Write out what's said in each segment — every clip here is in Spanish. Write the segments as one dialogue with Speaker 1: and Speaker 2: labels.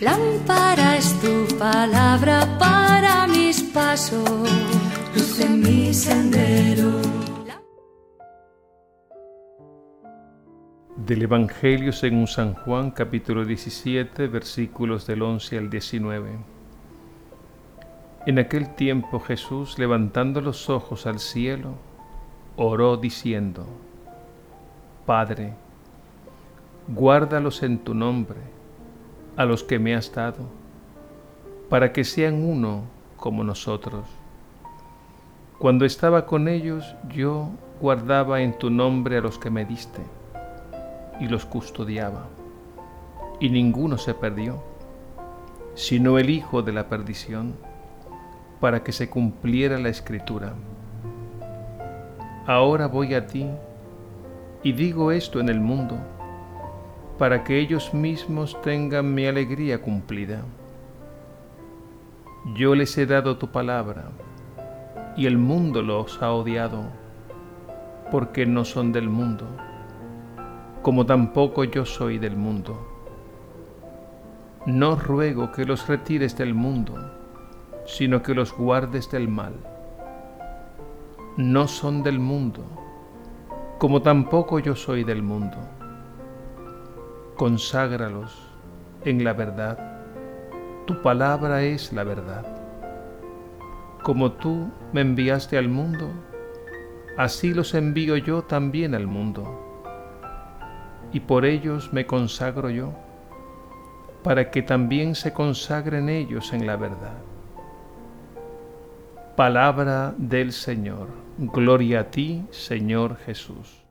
Speaker 1: Lámpara es tu palabra para mis pasos, luz en mi sendero.
Speaker 2: Del Evangelio según San Juan capítulo 17 versículos del 11 al 19. En aquel tiempo Jesús, levantando los ojos al cielo, oró diciendo, Padre, guárdalos en tu nombre, a los que me has dado, para que sean uno como nosotros. Cuando estaba con ellos, yo guardaba en tu nombre a los que me diste, y los custodiaba, y ninguno se perdió, sino el Hijo de la perdición, para que se cumpliera la escritura. Ahora voy a ti, y digo esto en el mundo, para que ellos mismos tengan mi alegría cumplida. Yo les he dado tu palabra, y el mundo los ha odiado, porque no son del mundo, como tampoco yo soy del mundo. No ruego que los retires del mundo, sino que los guardes del mal. No son del mundo, como tampoco yo soy del mundo conságralos en la verdad. Tu palabra es la verdad. Como tú me enviaste al mundo, así los envío yo también al mundo. Y por ellos me consagro yo, para que también se consagren ellos en la verdad. Palabra del Señor. Gloria a ti, Señor Jesús.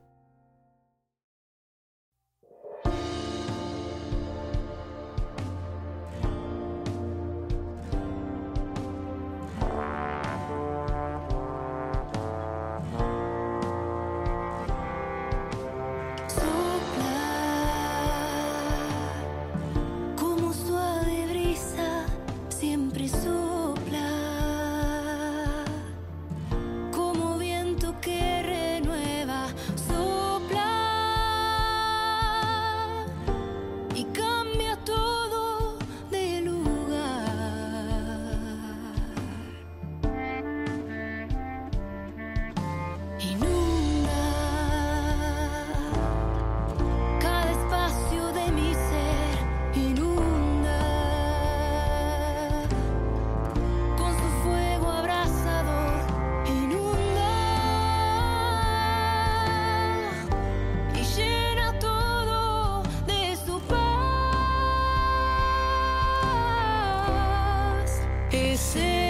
Speaker 1: say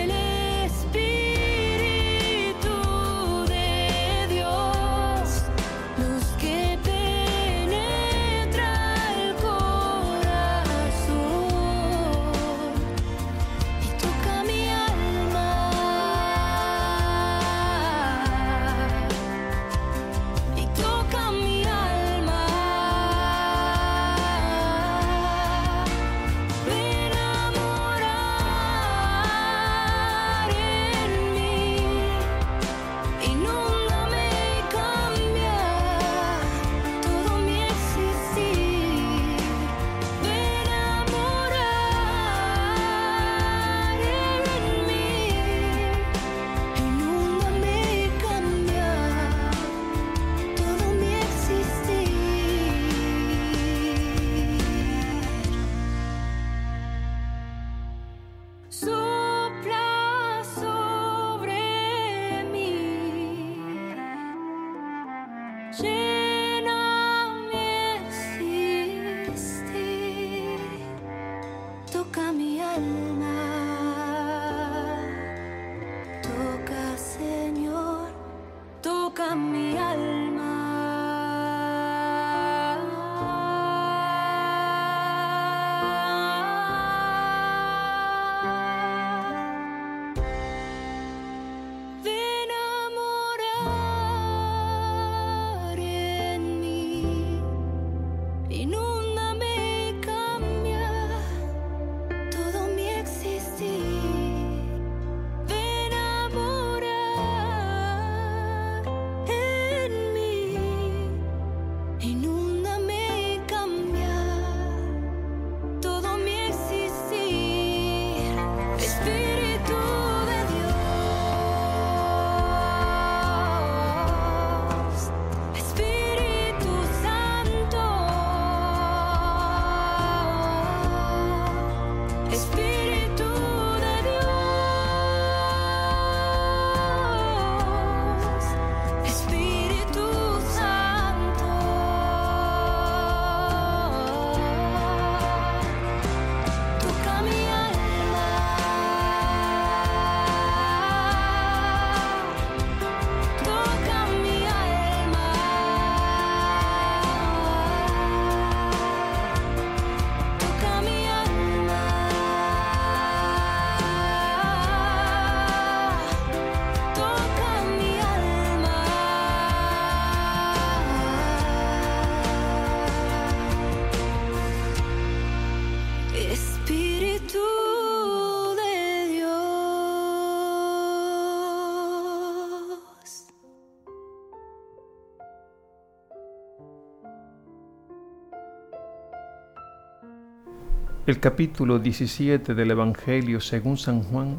Speaker 2: El capítulo 17 del Evangelio según San Juan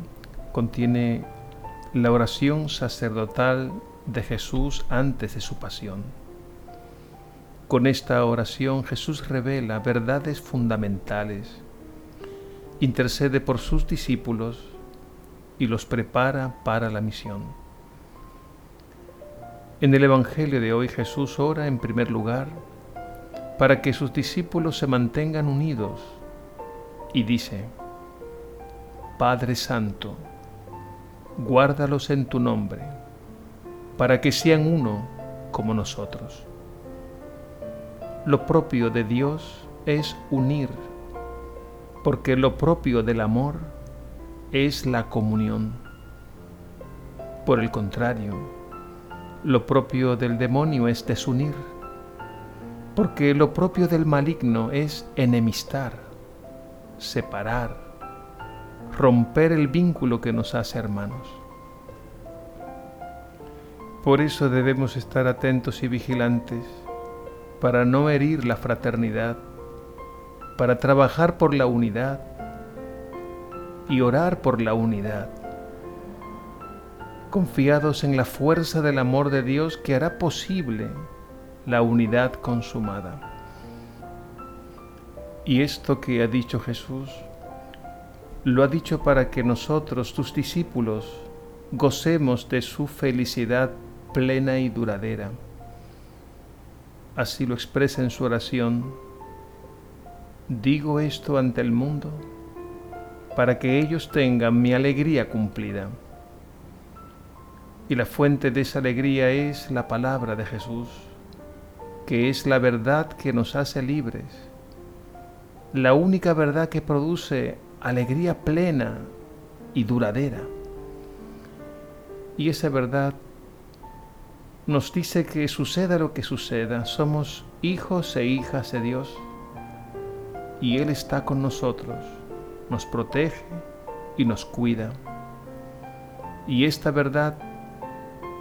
Speaker 2: contiene la oración sacerdotal de Jesús antes de su pasión. Con esta oración Jesús revela verdades fundamentales, intercede por sus discípulos y los prepara para la misión. En el Evangelio de hoy Jesús ora en primer lugar para que sus discípulos se mantengan unidos y dice, Padre Santo, guárdalos en tu nombre, para que sean uno como nosotros. Lo propio de Dios es unir, porque lo propio del amor es la comunión. Por el contrario, lo propio del demonio es desunir, porque lo propio del maligno es enemistar separar, romper el vínculo que nos hace hermanos. Por eso debemos estar atentos y vigilantes para no herir la fraternidad, para trabajar por la unidad y orar por la unidad, confiados en la fuerza del amor de Dios que hará posible la unidad consumada. Y esto que ha dicho Jesús, lo ha dicho para que nosotros, tus discípulos, gocemos de su felicidad plena y duradera. Así lo expresa en su oración. Digo esto ante el mundo para que ellos tengan mi alegría cumplida. Y la fuente de esa alegría es la palabra de Jesús, que es la verdad que nos hace libres la única verdad que produce alegría plena y duradera. Y esa verdad nos dice que suceda lo que suceda, somos hijos e hijas de Dios y Él está con nosotros, nos protege y nos cuida. Y esta verdad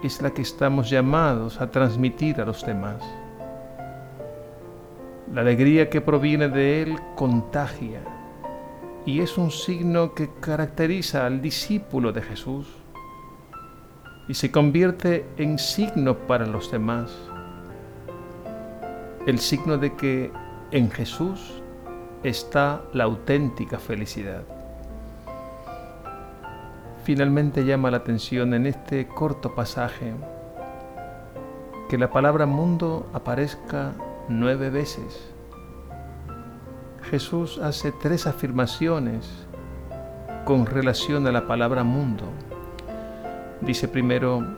Speaker 2: es la que estamos llamados a transmitir a los demás. La alegría que proviene de Él contagia y es un signo que caracteriza al discípulo de Jesús y se convierte en signo para los demás. El signo de que en Jesús está la auténtica felicidad. Finalmente llama la atención en este corto pasaje que la palabra mundo aparezca nueve veces. Jesús hace tres afirmaciones con relación a la palabra mundo. Dice primero,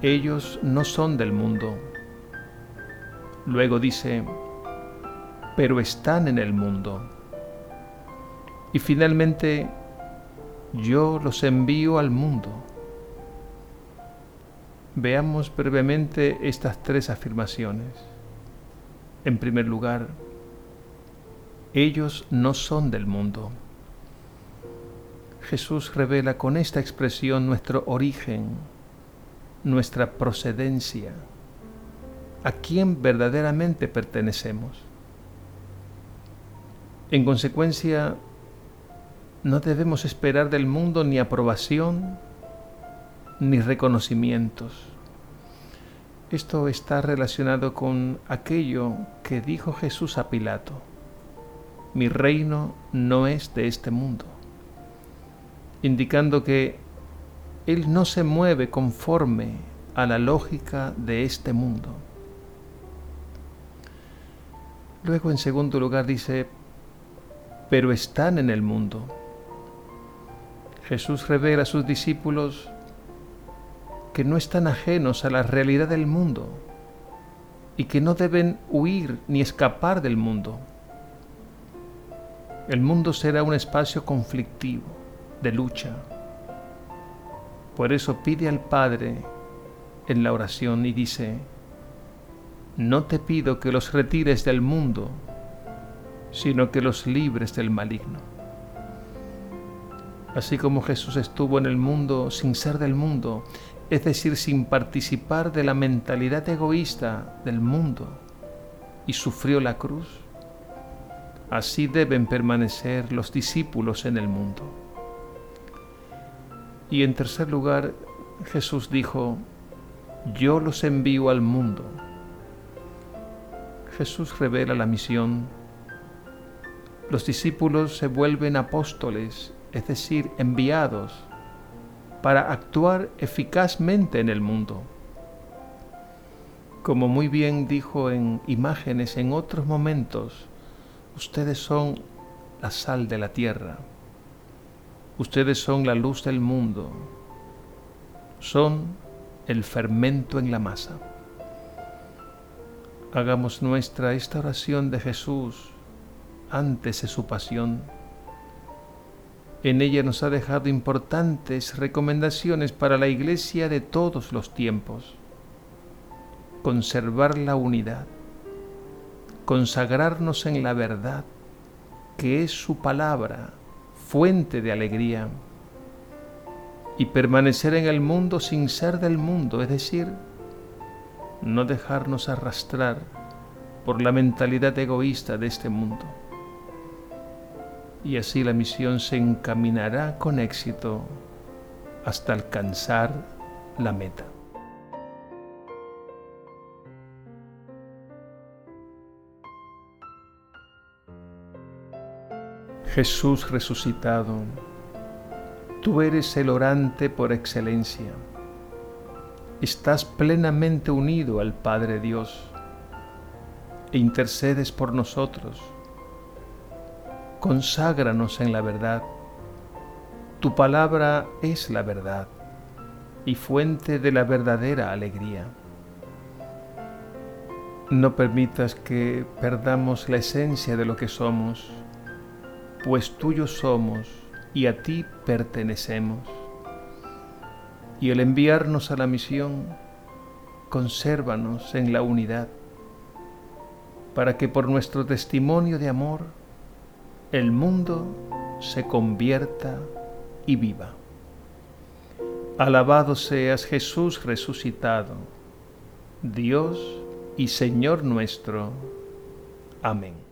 Speaker 2: ellos no son del mundo. Luego dice, pero están en el mundo. Y finalmente, yo los envío al mundo. Veamos brevemente estas tres afirmaciones. En primer lugar, ellos no son del mundo. Jesús revela con esta expresión nuestro origen, nuestra procedencia, a quién verdaderamente pertenecemos. En consecuencia, no debemos esperar del mundo ni aprobación ni reconocimientos esto está relacionado con aquello que dijo Jesús a Pilato. Mi reino no es de este mundo, indicando que Él no se mueve conforme a la lógica de este mundo. Luego en segundo lugar dice, pero están en el mundo. Jesús revela a sus discípulos que no están ajenos a la realidad del mundo y que no deben huir ni escapar del mundo. El mundo será un espacio conflictivo, de lucha. Por eso pide al Padre en la oración y dice, no te pido que los retires del mundo, sino que los libres del maligno. Así como Jesús estuvo en el mundo sin ser del mundo, es decir, sin participar de la mentalidad egoísta del mundo, y sufrió la cruz. Así deben permanecer los discípulos en el mundo. Y en tercer lugar, Jesús dijo, yo los envío al mundo. Jesús revela la misión. Los discípulos se vuelven apóstoles, es decir, enviados, para actuar eficazmente en el mundo. Como muy bien dijo en imágenes en otros momentos, Ustedes son la sal de la tierra. Ustedes son la luz del mundo. Son el fermento en la masa. Hagamos nuestra esta oración de Jesús antes de su pasión. En ella nos ha dejado importantes recomendaciones para la iglesia de todos los tiempos. Conservar la unidad consagrarnos en la verdad, que es su palabra, fuente de alegría, y permanecer en el mundo sin ser del mundo, es decir, no dejarnos arrastrar por la mentalidad egoísta de este mundo. Y así la misión se encaminará con éxito hasta alcanzar la meta. Jesús resucitado, tú eres el orante por excelencia. Estás plenamente unido al Padre Dios e intercedes por nosotros. Conságranos en la verdad. Tu palabra es la verdad y fuente de la verdadera alegría. No permitas que perdamos la esencia de lo que somos pues tuyos somos y a ti pertenecemos. Y el enviarnos a la misión, consérvanos en la unidad, para que por nuestro testimonio de amor el mundo se convierta y viva. Alabado seas Jesús resucitado, Dios y Señor nuestro. Amén.